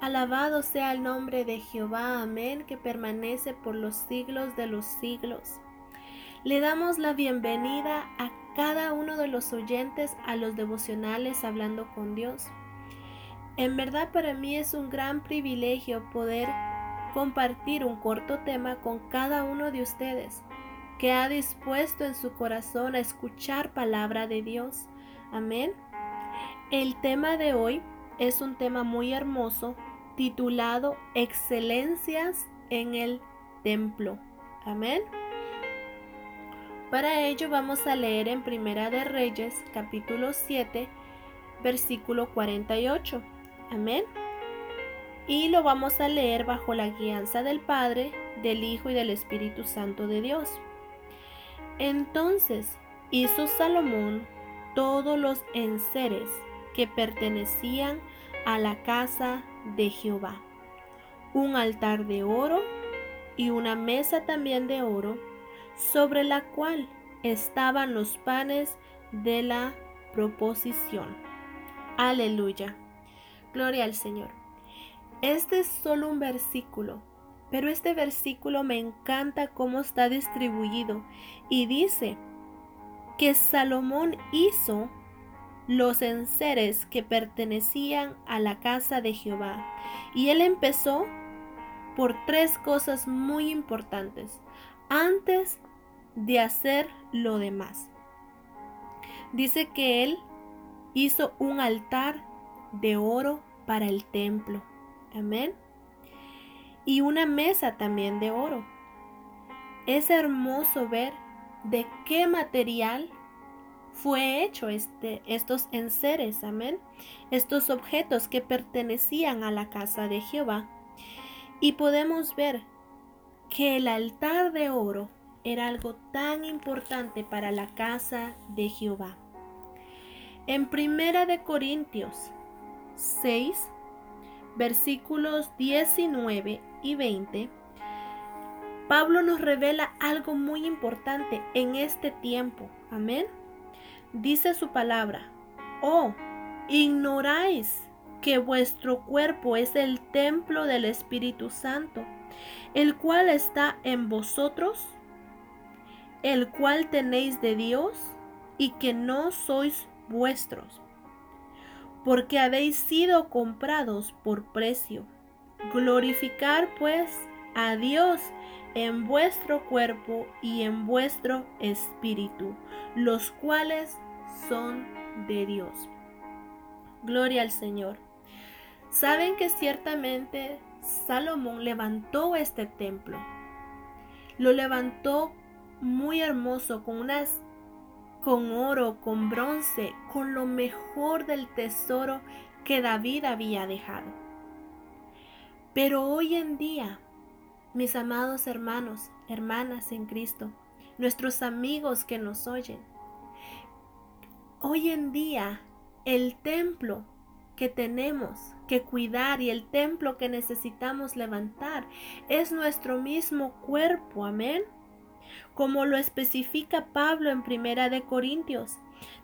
Alabado sea el nombre de Jehová, amén, que permanece por los siglos de los siglos. Le damos la bienvenida a cada uno de los oyentes a los devocionales Hablando con Dios. En verdad para mí es un gran privilegio poder compartir un corto tema con cada uno de ustedes que ha dispuesto en su corazón a escuchar palabra de Dios. Amén. El tema de hoy es un tema muy hermoso titulado Excelencias en el Templo. Amén. Para ello vamos a leer en Primera de Reyes capítulo 7 versículo 48. Amén. Y lo vamos a leer bajo la guianza del Padre, del Hijo y del Espíritu Santo de Dios. Entonces hizo Salomón todos los enseres que pertenecían a la casa de Jehová, un altar de oro y una mesa también de oro, sobre la cual estaban los panes de la proposición. Aleluya. Gloria al Señor. Este es solo un versículo, pero este versículo me encanta cómo está distribuido y dice que Salomón hizo los enseres que pertenecían a la casa de Jehová. Y él empezó por tres cosas muy importantes antes de hacer lo demás. Dice que él hizo un altar de oro para el templo. Amén. Y una mesa también de oro. Es hermoso ver de qué material fue hecho este, estos enseres, amén, estos objetos que pertenecían a la casa de Jehová. Y podemos ver que el altar de oro era algo tan importante para la casa de Jehová. En Primera de Corintios 6, versículos 19 y 20, Pablo nos revela algo muy importante en este tiempo. Amén dice su palabra, oh, ignoráis que vuestro cuerpo es el templo del Espíritu Santo, el cual está en vosotros, el cual tenéis de Dios y que no sois vuestros, porque habéis sido comprados por precio. Glorificar pues a Dios en vuestro cuerpo y en vuestro espíritu, los cuales son de Dios. Gloria al Señor. Saben que ciertamente Salomón levantó este templo. Lo levantó muy hermoso con unas con oro, con bronce, con lo mejor del tesoro que David había dejado. Pero hoy en día mis amados hermanos, hermanas en Cristo, nuestros amigos que nos oyen. Hoy en día el templo que tenemos que cuidar y el templo que necesitamos levantar es nuestro mismo cuerpo, amén. Como lo especifica Pablo en Primera de Corintios,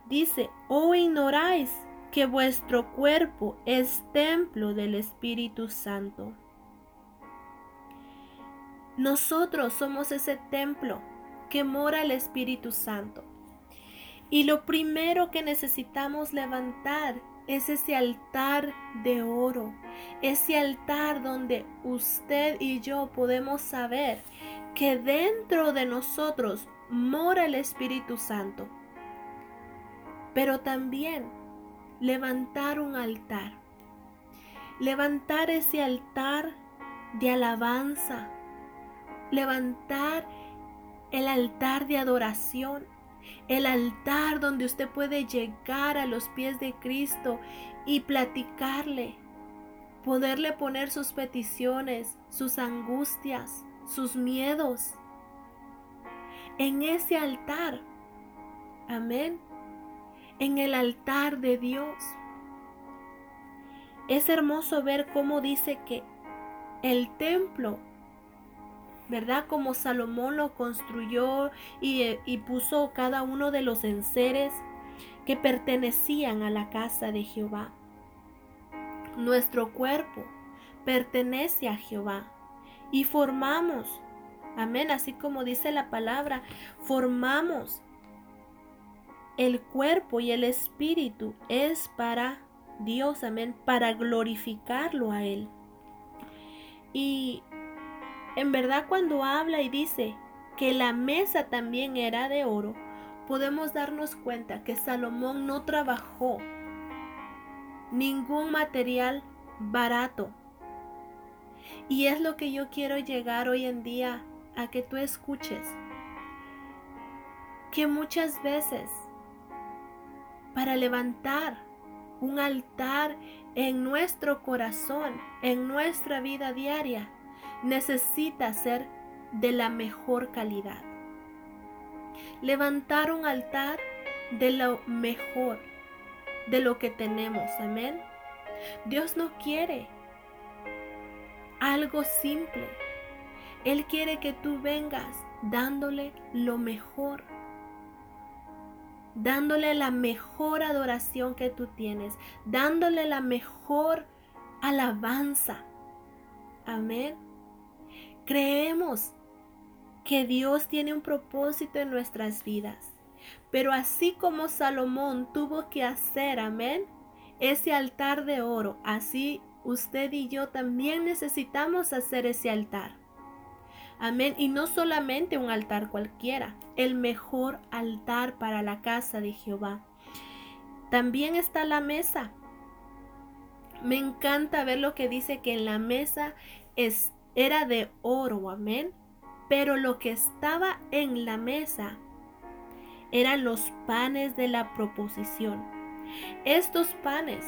dice, "Oh ignoráis que vuestro cuerpo es templo del Espíritu Santo." Nosotros somos ese templo que mora el Espíritu Santo. Y lo primero que necesitamos levantar es ese altar de oro, ese altar donde usted y yo podemos saber que dentro de nosotros mora el Espíritu Santo. Pero también levantar un altar, levantar ese altar de alabanza, levantar el altar de adoración, el altar donde usted puede llegar a los pies de Cristo y platicarle, poderle poner sus peticiones, sus angustias, sus miedos. En ese altar, amén, en el altar de Dios. Es hermoso ver cómo dice que el templo ¿verdad? Como Salomón lo construyó y, puso cada uno de los enseres que pertenecían a la casa de Jehová. Nuestro cuerpo pertenece a Jehová y formamos, amén, así como dice la palabra, formamos el cuerpo y el espíritu es para Dios, amén, para glorificarlo a Él. Y en verdad cuando habla y dice que la mesa también era de oro, podemos darnos cuenta que Salomón no trabajó ningún material barato. Y es lo que yo quiero llegar hoy en día a que tú escuches. Que muchas veces para levantar un altar en nuestro corazón, en nuestra vida diaria, necesita ser de la mejor calidad. Levantar un altar de lo mejor, de lo que tenemos, amén. Dios no quiere algo simple. Él quiere que tú vengas dándole lo mejor dándole la mejor adoración que tú tienes, dándole la mejor alabanza. Amén. Creemos que Dios tiene un propósito en nuestras vidas. Pero así como Salomón tuvo que hacer, amén, ese altar de oro, así usted y yo también necesitamos hacer ese altar. Amén. Y no solamente un altar cualquiera, el mejor altar para la casa de Jehová. También está la mesa. Me encanta ver lo que dice que en la mesa es, era de oro, amén. Pero lo que estaba en la mesa eran los panes de la proposición. Estos panes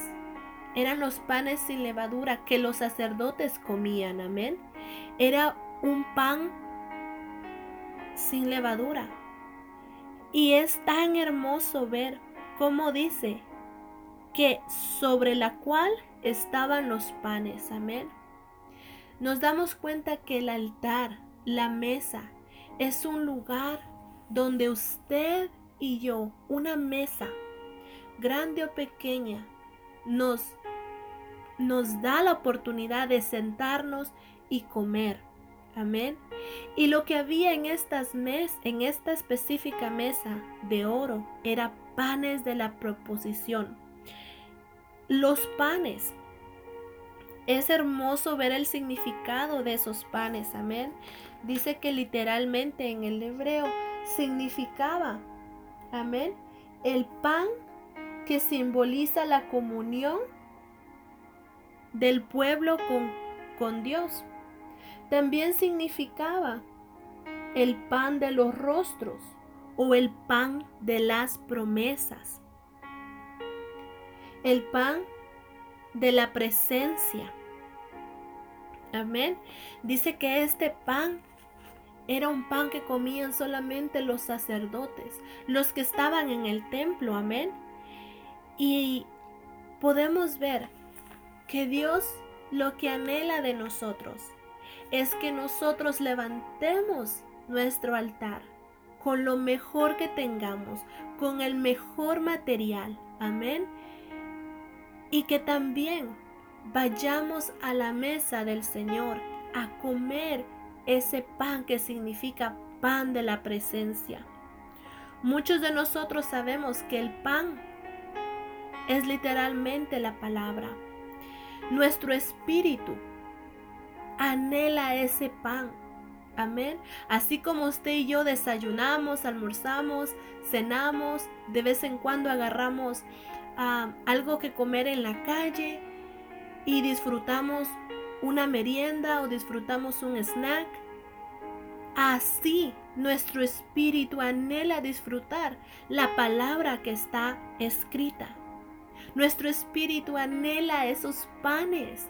eran los panes sin levadura que los sacerdotes comían, amén. Era un pan sin levadura. Y es tan hermoso ver cómo dice que sobre la cual estaban los panes. Amén. Nos damos cuenta que el altar, la mesa, es un lugar donde usted y yo, una mesa, grande o pequeña, nos, nos da la oportunidad de sentarnos y comer. Amén. Y lo que había en estas mes, en esta específica mesa de oro, era panes de la proposición. Los panes. Es hermoso ver el significado de esos panes. Amén. Dice que literalmente en el hebreo significaba, amén, el pan que simboliza la comunión del pueblo con, con Dios también significaba el pan de los rostros o el pan de las promesas, el pan de la presencia. Amén. Dice que este pan era un pan que comían solamente los sacerdotes, los que estaban en el templo. Amén. Y podemos ver que Dios lo que anhela de nosotros es que nosotros levantemos nuestro altar con lo mejor que tengamos, con el mejor material. Amén. Y que también vayamos a la mesa del Señor a comer ese pan que significa pan de la presencia. Muchos de nosotros sabemos que el pan es literalmente la palabra. Nuestro espíritu anhela ese pan. Amén. Así como usted y yo desayunamos, almorzamos, cenamos, de vez en cuando agarramos algo que comer en la calle y disfrutamos una merienda o disfrutamos un snack. Así nuestro espíritu anhela disfrutar la palabra que está escrita. Nuestro espíritu anhela esos panes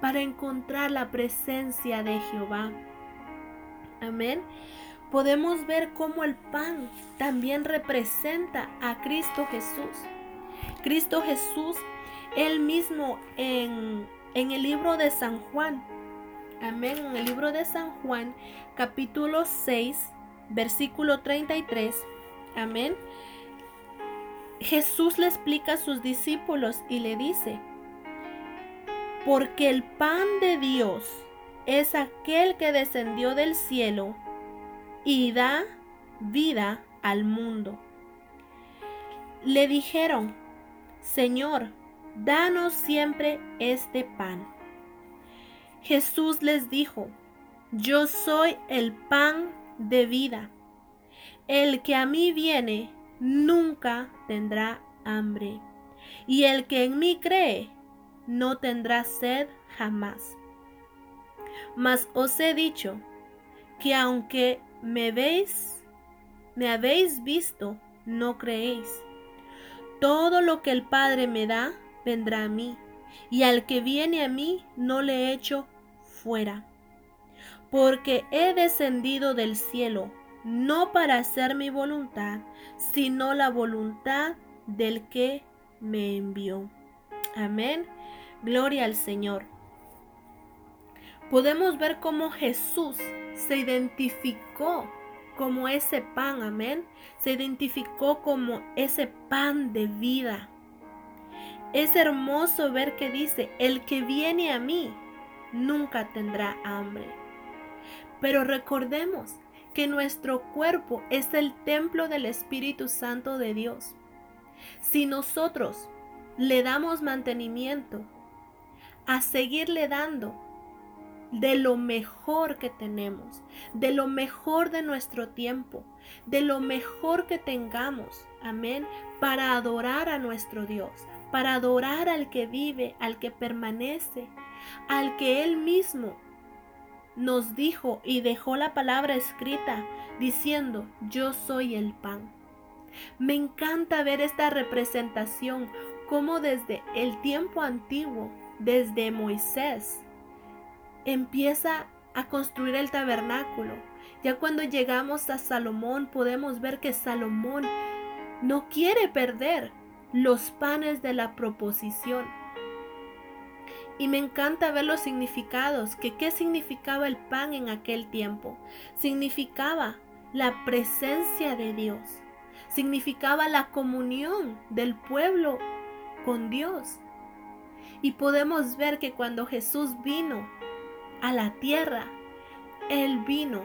para encontrar la presencia de Jehová. Amén. Podemos ver cómo el pan también representa a Cristo Jesús. Cristo Jesús, él mismo en, en el libro de San Juan, amén, en el libro de San Juan, capítulo 6, versículo 33, amén. Jesús le explica a sus discípulos y le dice, porque el pan de Dios es aquel que descendió del cielo y da vida al mundo. Le dijeron, Señor, danos siempre este pan. Jesús les dijo, yo soy el pan de vida. El que a mí viene nunca tendrá hambre, y el que en mí cree no tendrá sed jamás. Mas os he dicho que aunque me veis, me habéis visto, no creéis. Todo lo que el Padre me da, vendrá a mí, y al que viene a mí, no le echo fuera. Porque he descendido del cielo, no para hacer mi voluntad, sino la voluntad del que me envió. Amén. Gloria al Señor. Podemos ver cómo Jesús se identificó como ese pan, amén. Se identificó como ese pan de vida. Es hermoso ver que dice, el que viene a mí nunca tendrá hambre. Pero recordemos que nuestro cuerpo es el templo del Espíritu Santo de Dios. Si nosotros le damos mantenimiento, a seguirle dando de lo mejor que tenemos, de lo mejor de nuestro tiempo, de lo mejor que tengamos, amén, para adorar a nuestro Dios, para adorar al que vive, al que permanece, al que Él mismo nos dijo y dejó la palabra escrita diciendo, yo soy el pan. Me encanta ver esta representación, como desde el tiempo antiguo, desde Moisés, empieza a construir el tabernáculo. Ya cuando llegamos a Salomón podemos ver que Salomón no quiere perder los panes de la proposición. Y me encanta ver los significados, que qué significaba el pan en aquel tiempo. Significaba la presencia de Dios. Significaba la comunión del pueblo con Dios. Y podemos ver que cuando Jesús vino a la tierra, Él vino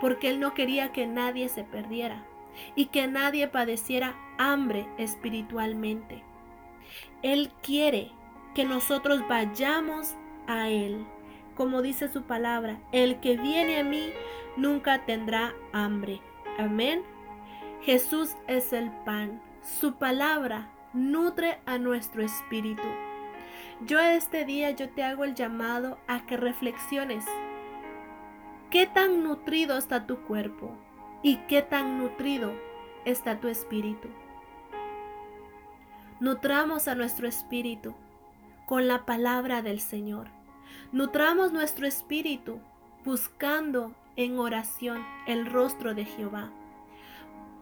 porque Él no quería que nadie se perdiera y que nadie padeciera hambre espiritualmente. Él quiere que nosotros vayamos a Él. Como dice su palabra, el que viene a mí nunca tendrá hambre. Amén. Jesús es el pan. Su palabra nutre a nuestro espíritu. Yo este día yo te hago el llamado a que reflexiones. ¿Qué tan nutrido está tu cuerpo? ¿Y qué tan nutrido está tu espíritu? Nutramos a nuestro espíritu con la palabra del Señor. Nutramos nuestro espíritu buscando en oración el rostro de Jehová.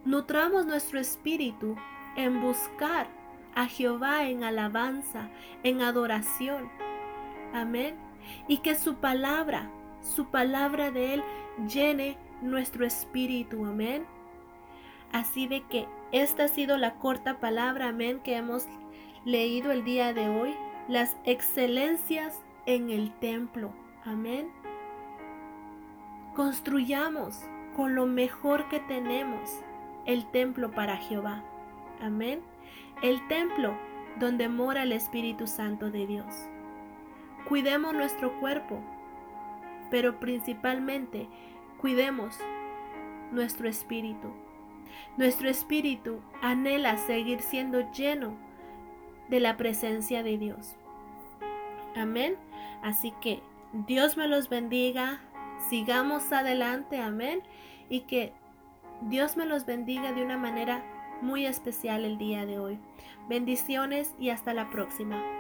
Nutramos nuestro espíritu en buscar a Jehová en alabanza, en adoración. Amén. Y que su palabra, su palabra de Él llene nuestro espíritu. Amén. Así de que esta ha sido la corta palabra, amén, que hemos leído el día de hoy. Las excelencias en el templo. Amén. Construyamos con lo mejor que tenemos el templo para Jehová. Amén el templo donde mora el Espíritu Santo de Dios. Cuidemos nuestro cuerpo, pero principalmente cuidemos nuestro espíritu. Nuestro espíritu anhela seguir siendo lleno de la presencia de Dios. Amén. Así que Dios me los bendiga. Sigamos adelante. Amén. Y que Dios me los bendiga de una manera muy especial el día de hoy. Bendiciones y hasta la próxima.